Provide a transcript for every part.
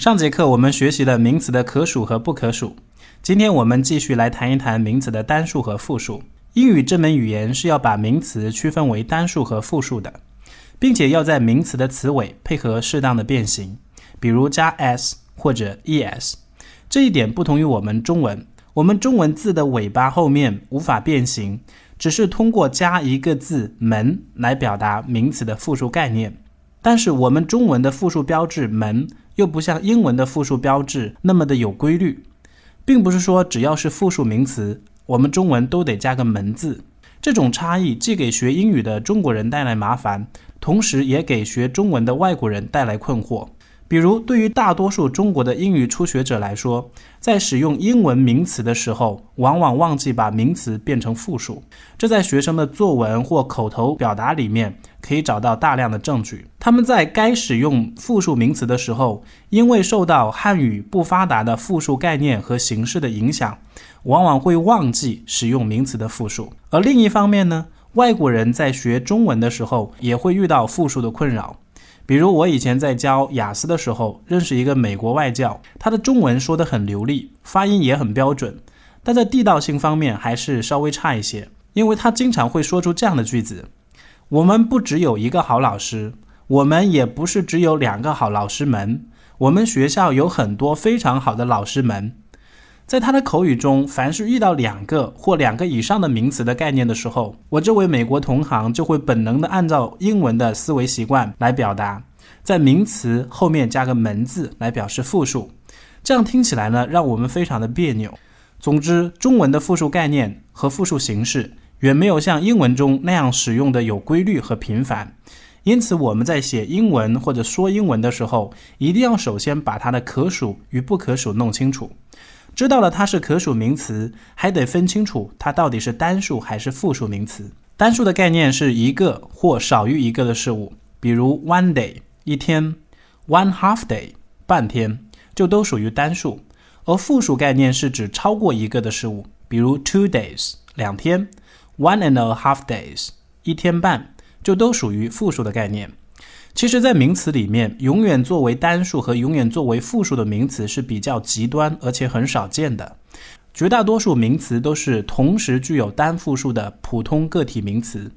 上节课我们学习了名词的可数和不可数，今天我们继续来谈一谈名词的单数和复数。英语这门语言是要把名词区分为单数和复数的，并且要在名词的词尾配合适当的变形，比如加 s 或者 es。这一点不同于我们中文，我们中文字的尾巴后面无法变形，只是通过加一个字“门”来表达名词的复数概念。但是我们中文的复数标志“门”。又不像英文的复数标志那么的有规律，并不是说只要是复数名词，我们中文都得加个门字。这种差异既给学英语的中国人带来麻烦，同时也给学中文的外国人带来困惑。比如，对于大多数中国的英语初学者来说，在使用英文名词的时候，往往忘记把名词变成复数。这在学生的作文或口头表达里面可以找到大量的证据。他们在该使用复数名词的时候，因为受到汉语不发达的复数概念和形式的影响，往往会忘记使用名词的复数。而另一方面呢，外国人在学中文的时候，也会遇到复数的困扰。比如我以前在教雅思的时候，认识一个美国外教，他的中文说得很流利，发音也很标准，但在地道性方面还是稍微差一些。因为他经常会说出这样的句子：“我们不只有一个好老师，我们也不是只有两个好老师们，我们学校有很多非常好的老师们。”在他的口语中，凡是遇到两个或两个以上的名词的概念的时候，我这位美国同行就会本能的按照英文的思维习惯来表达，在名词后面加个门字来表示复数，这样听起来呢，让我们非常的别扭。总之，中文的复数概念和复数形式远没有像英文中那样使用的有规律和频繁，因此我们在写英文或者说英文的时候，一定要首先把它的可数与不可数弄清楚。知道了它是可数名词，还得分清楚它到底是单数还是复数名词。单数的概念是一个或少于一个的事物，比如 one day 一天，one half day 半天，就都属于单数。而复数概念是指超过一个的事物，比如 two days 两天，one and a half days 一天半，就都属于复数的概念。其实，在名词里面，永远作为单数和永远作为复数的名词是比较极端，而且很少见的。绝大多数名词都是同时具有单复数的普通个体名词。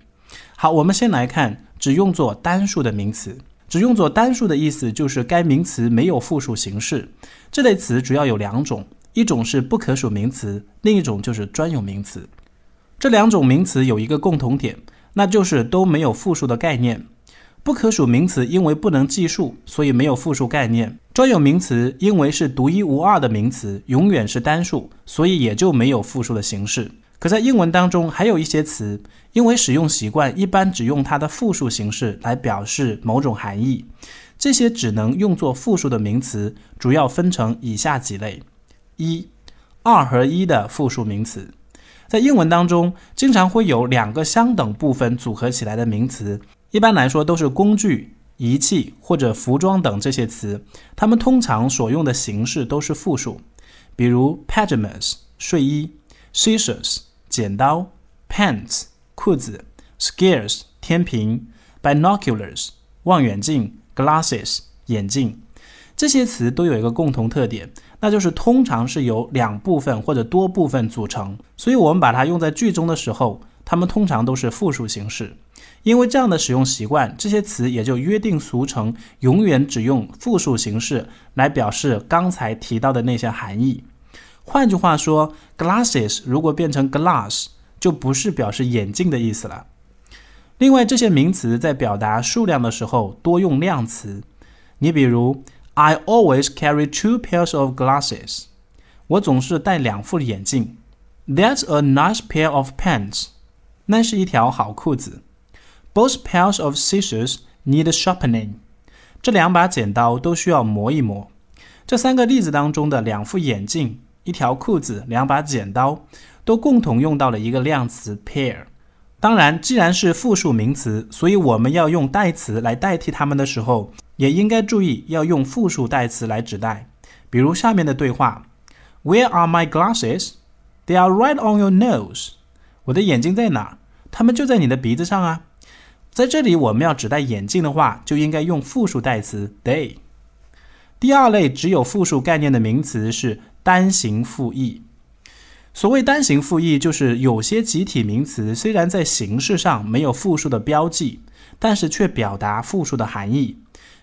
好，我们先来看只用作单数的名词。只用作单数的意思就是该名词没有复数形式。这类词主要有两种，一种是不可数名词，另一种就是专有名词。这两种名词有一个共同点，那就是都没有复数的概念。不可数名词因为不能计数，所以没有复数概念。专有名词因为是独一无二的名词，永远是单数，所以也就没有复数的形式。可在英文当中，还有一些词，因为使用习惯一般只用它的复数形式来表示某种含义，这些只能用作复数的名词，主要分成以下几类：一、二合一的复数名词。在英文当中，经常会有两个相等部分组合起来的名词。一般来说都是工具、仪器或者服装等这些词，它们通常所用的形式都是复数，比如 pajamas 睡衣、scissors 剪刀、pants 裤子、scales 天平、binoculars 望远镜、glasses 眼镜。这些词都有一个共同特点，那就是通常是由两部分或者多部分组成，所以我们把它用在句中的时候，它们通常都是复数形式。因为这样的使用习惯，这些词也就约定俗成，永远只用复数形式来表示刚才提到的那些含义。换句话说，glasses 如果变成 glass，就不是表示眼镜的意思了。另外，这些名词在表达数量的时候多用量词。你比如，I always carry two pairs of glasses。我总是戴两副眼镜。That's a nice pair of pants。那是一条好裤子。Both pairs of scissors need sharpening。这两把剪刀都需要磨一磨。这三个例子当中的两副眼镜、一条裤子、两把剪刀，都共同用到了一个量词 pair。当然，既然是复数名词，所以我们要用代词来代替它们的时候，也应该注意要用复数代词来指代。比如下面的对话：Where are my glasses? They are right on your nose。我的眼睛在哪儿？它们就在你的鼻子上啊。在这里，我们要指代眼镜的话，就应该用复数代词 they。第二类只有复数概念的名词是单形复义。所谓单形复义，就是有些集体名词虽然在形式上没有复数的标记，但是却表达复数的含义。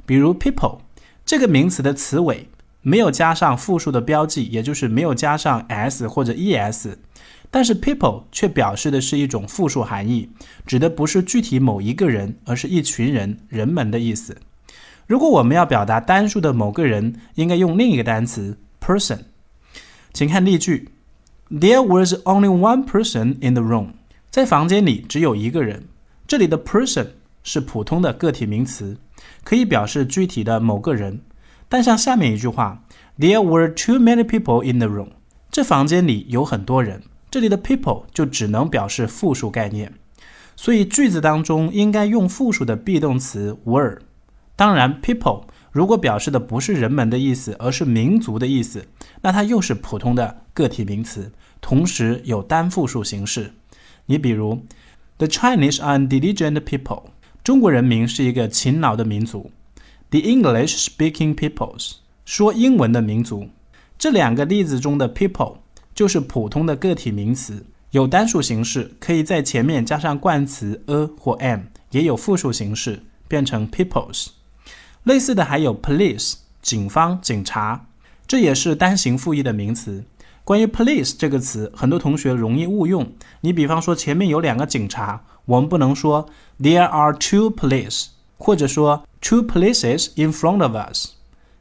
比如 people 这个名词的词尾没有加上复数的标记，也就是没有加上 s 或者 es，但是 people 却表示的是一种复数含义，指的不是具体某一个人，而是一群人、人们的意思。如果我们要表达单数的某个人，应该用另一个单词 person。请看例句：There was only one person in the room。在房间里只有一个人。这里的 person 是普通的个体名词，可以表示具体的某个人。但像下面一句话：There were too many people in the room。这房间里有很多人。这里的 people 就只能表示复数概念，所以句子当中应该用复数的 be 动词 were。当然，people 如果表示的不是人们的意思，而是民族的意思，那它又是普通的个体名词，同时有单复数形式。你比如，The Chinese are diligent people，中国人民是一个勤劳的民族。The English-speaking peoples，说英文的民族。这两个例子中的 people 就是普通的个体名词，有单数形式，可以在前面加上冠词 a 或 am，也有复数形式，变成 peoples。类似的还有 police 警方、警察，这也是单形复义的名词。关于 police 这个词，很多同学容易误用。你比方说前面有两个警察，我们不能说 there are two police，或者说 two polices in front of us，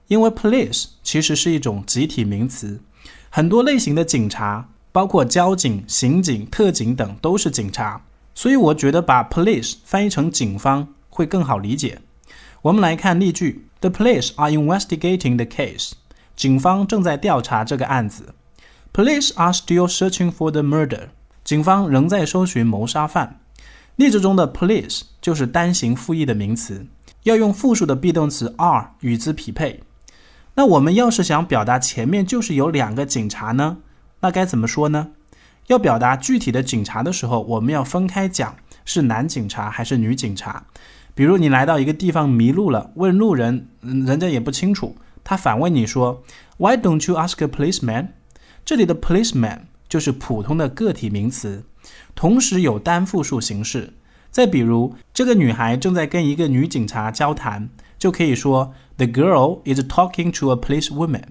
因为 police 其实是一种集体名词，很多类型的警察，包括交警、刑警、特警等都是警察。所以我觉得把 police 翻译成警方会更好理解。我们来看例句：The police are investigating the case。警方正在调查这个案子。Police are still searching for the murder。警方仍在搜寻谋杀犯。例子中的 police 就是单形复义的名词，要用复数的 be 动词 are 与之匹配。那我们要是想表达前面就是有两个警察呢？那该怎么说呢？要表达具体的警察的时候，我们要分开讲，是男警察还是女警察。比如你来到一个地方迷路了，问路人，人家也不清楚，他反问你说：“Why don't you ask a policeman？” 这里的 policeman 就是普通的个体名词，同时有单复数形式。再比如，这个女孩正在跟一个女警察交谈，就可以说：“The girl is talking to a policewoman。”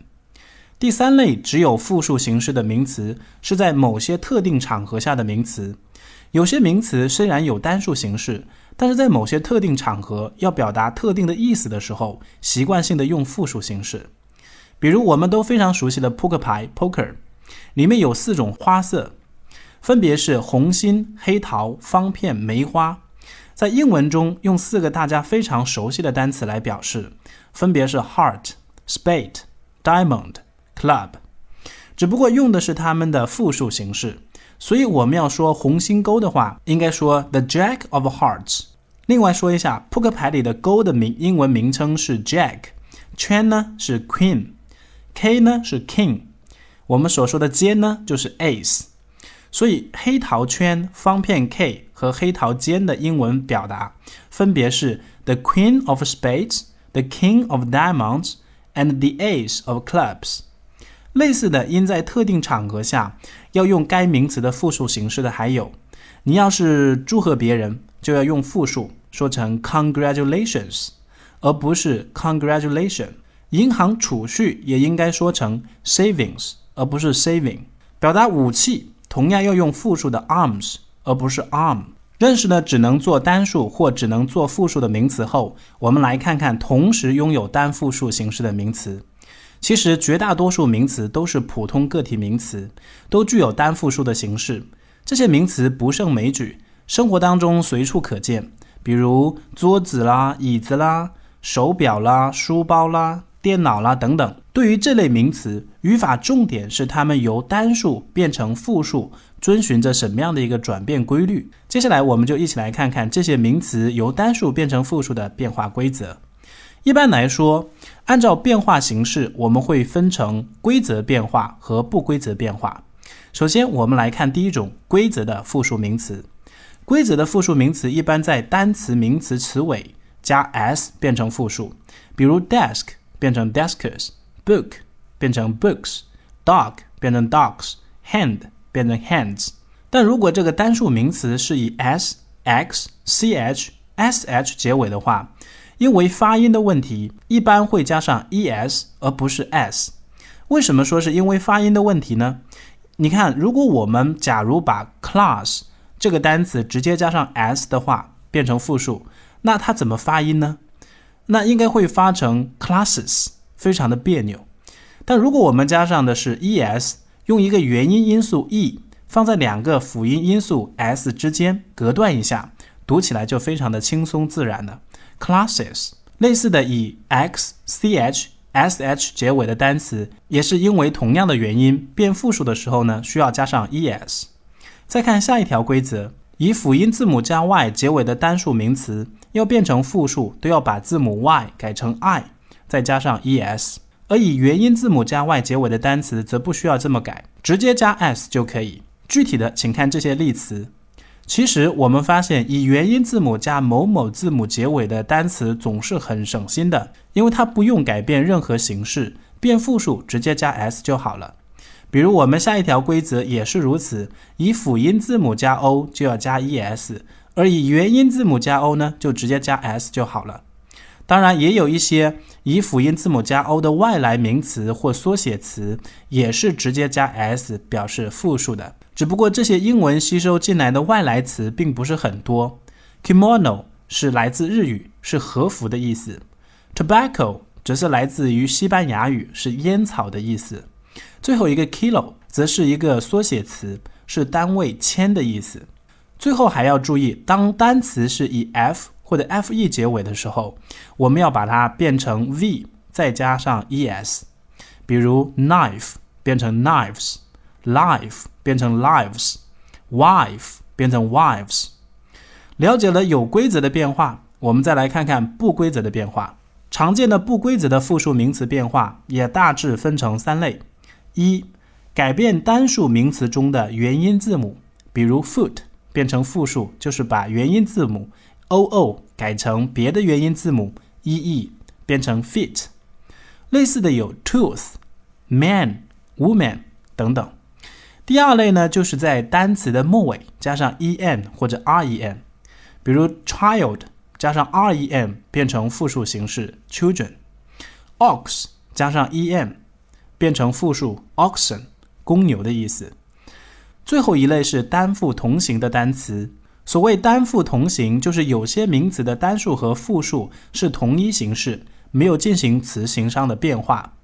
第三类只有复数形式的名词，是在某些特定场合下的名词。有些名词虽然有单数形式。但是在某些特定场合要表达特定的意思的时候，习惯性的用复数形式。比如我们都非常熟悉的扑克牌 （poker），里面有四种花色，分别是红心、黑桃、方片、梅花。在英文中用四个大家非常熟悉的单词来表示，分别是 heart、spade、diamond、club，只不过用的是它们的复数形式。所以我们要说红心勾的话，应该说 the Jack of Hearts。另外说一下，扑克牌里的勾的名英文名称是 Jack，圈呢是 Queen，K 呢是 King，我们所说的尖呢就是 Ace。所以黑桃圈、方片 K 和黑桃尖的英文表达分别是 the Queen of Spades，the King of Diamonds and the Ace of Clubs。类似的，因在特定场合下要用该名词的复数形式的还有，你要是祝贺别人，就要用复数，说成 congratulations，而不是 congratulation。银行储蓄也应该说成 savings，而不是 saving。表达武器同样要用复数的 arms，而不是 arm。认识了只能做单数或只能做复数的名词后，我们来看看同时拥有单复数形式的名词。其实绝大多数名词都是普通个体名词，都具有单复数的形式。这些名词不胜枚举，生活当中随处可见，比如桌子啦、椅子啦、手表啦、书包啦、电脑啦等等。对于这类名词，语法重点是它们由单数变成复数，遵循着什么样的一个转变规律？接下来我们就一起来看看这些名词由单数变成复数的变化规则。一般来说，按照变化形式，我们会分成规则变化和不规则变化。首先，我们来看第一种规则的复数名词。规则的复数名词一般在单词名词词尾加 s 变成复数，比如 desk 变成 desks，book 变成 books，dog 变成 dogs，hand 变成 hands。但如果这个单数名词是以 s、x、ch、sh 结尾的话，因为发音的问题，一般会加上 es 而不是 s。为什么说是因为发音的问题呢？你看，如果我们假如把 class 这个单词直接加上 s 的话，变成复数，那它怎么发音呢？那应该会发成 classes，非常的别扭。但如果我们加上的是 es，用一个元音因素 e 放在两个辅音因素 s 之间，隔断一下，读起来就非常的轻松自然了。classes 类似的以 x、ch、sh 结尾的单词，也是因为同样的原因，变复数的时候呢，需要加上 es。再看下一条规则，以辅音字母加 y 结尾的单数名词，要变成复数，都要把字母 y 改成 i，再加上 es；而以元音字母加 y 结尾的单词，则不需要这么改，直接加 s 就可以。具体的，请看这些例词。其实我们发现，以元音字母加某某字母结尾的单词总是很省心的，因为它不用改变任何形式，变复数直接加 s 就好了。比如我们下一条规则也是如此，以辅音字母加 o 就要加 es，而以元音字母加 o 呢，就直接加 s 就好了。当然，也有一些以辅音字母加 o 的外来名词或缩写词，也是直接加 s 表示复数的。只不过这些英文吸收进来的外来词并不是很多。Kimono 是来自日语，是和服的意思。Tobacco 则是来自于西班牙语，是烟草的意思。最后一个 kilo 则是一个缩写词，是单位千的意思。最后还要注意，当单词是以 f 或者 fe 结尾的时候，我们要把它变成 v，再加上 es。比如 knife 变成 knives。Life 变成 lives，wife 变成 wives。了解了有规则的变化，我们再来看看不规则的变化。常见的不规则的复数名词变化也大致分成三类：一、改变单数名词中的元音字母，比如 foot 变成复数，就是把元音字母 oo 改成别的元音字母 ee，变成 feet。类似的有 tooth、man、woman 等等。第二类呢，就是在单词的末尾加上 e n 或者 r e n，比如 child 加上 r e n 变成复数形式 children，ox 加上 e n 变成复数 oxen，公牛的意思。最后一类是单复同形的单词。所谓单复同形，就是有些名词的单数和复数是同一形式，没有进行词形上的变化。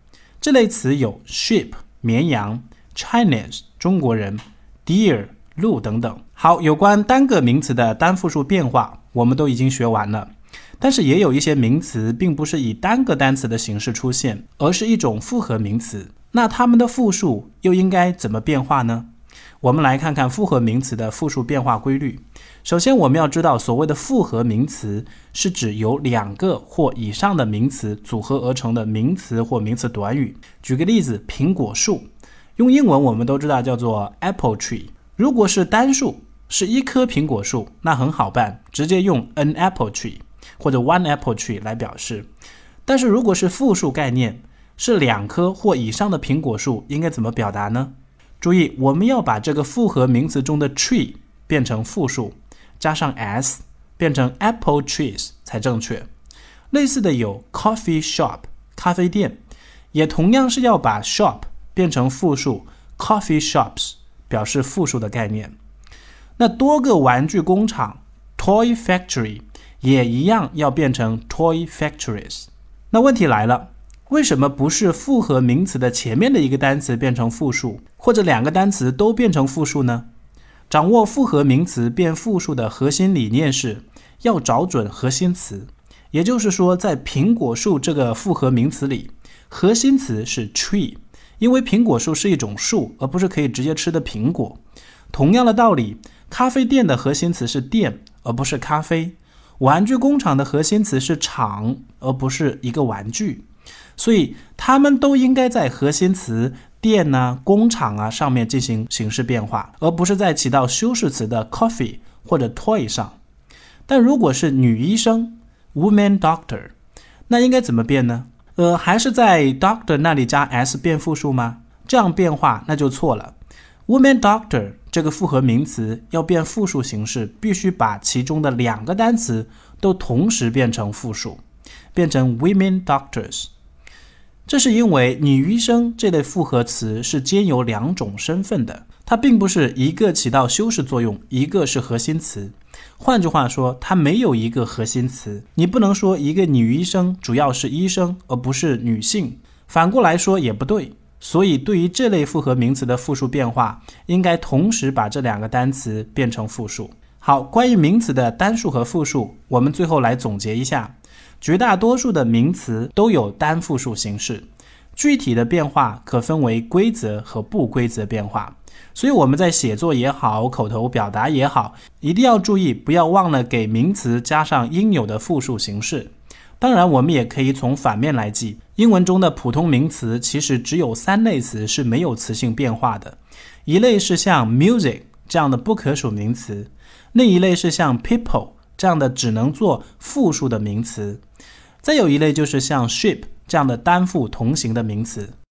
这类词有 sheep 绵羊。Chinese 中国人，deer 鹿等等。好，有关单个名词的单复数变化，我们都已经学完了。但是也有一些名词并不是以单个单词的形式出现，而是一种复合名词。那它们的复数又应该怎么变化呢？我们来看看复合名词的复数变化规律。首先，我们要知道，所谓的复合名词是指由两个或以上的名词组合而成的名词或名词短语。举个例子，苹果树。用英文我们都知道叫做 apple tree。如果是单数，是一棵苹果树，那很好办，直接用 an apple tree 或者 one apple tree 来表示。但是如果是复数概念，是两棵或以上的苹果树，应该怎么表达呢？注意，我们要把这个复合名词中的 tree 变成复数，加上 s，变成 apple trees 才正确。类似的有 coffee shop 咖啡店，也同样是要把 shop 变成复数，coffee shops 表示复数的概念。那多个玩具工厂，toy factory 也一样要变成 toy factories。那问题来了，为什么不是复合名词的前面的一个单词变成复数，或者两个单词都变成复数呢？掌握复合名词变复数的核心理念是要找准核心词，也就是说，在苹果树这个复合名词里，核心词是 tree。因为苹果树是一种树，而不是可以直接吃的苹果。同样的道理，咖啡店的核心词是店，而不是咖啡。玩具工厂的核心词是厂，而不是一个玩具。所以，它们都应该在核心词店呢、工厂啊上面进行形式变化，而不是在起到修饰词的 coffee 或者 toy 上。但如果是女医生 woman doctor，那应该怎么变呢？呃，还是在 doctor 那里加 s 变复数吗？这样变化那就错了。Woman doctor 这个复合名词要变复数形式，必须把其中的两个单词都同时变成复数，变成 women doctors。这是因为女医生这类复合词是兼有两种身份的，它并不是一个起到修饰作用，一个是核心词。换句话说，它没有一个核心词。你不能说一个女医生主要是医生，而不是女性。反过来说也不对。所以，对于这类复合名词的复数变化，应该同时把这两个单词变成复数。好，关于名词的单数和复数，我们最后来总结一下。绝大多数的名词都有单复数形式，具体的变化可分为规则和不规则变化。所以我们在写作也好，口头表达也好，一定要注意，不要忘了给名词加上应有的复数形式。当然，我们也可以从反面来记，英文中的普通名词其实只有三类词是没有词性变化的，一类是像 music 这样的不可数名词，另一类是像 people 这样的只能做复数的名词。再有一类就是像 ship 这样的单复同形的名词。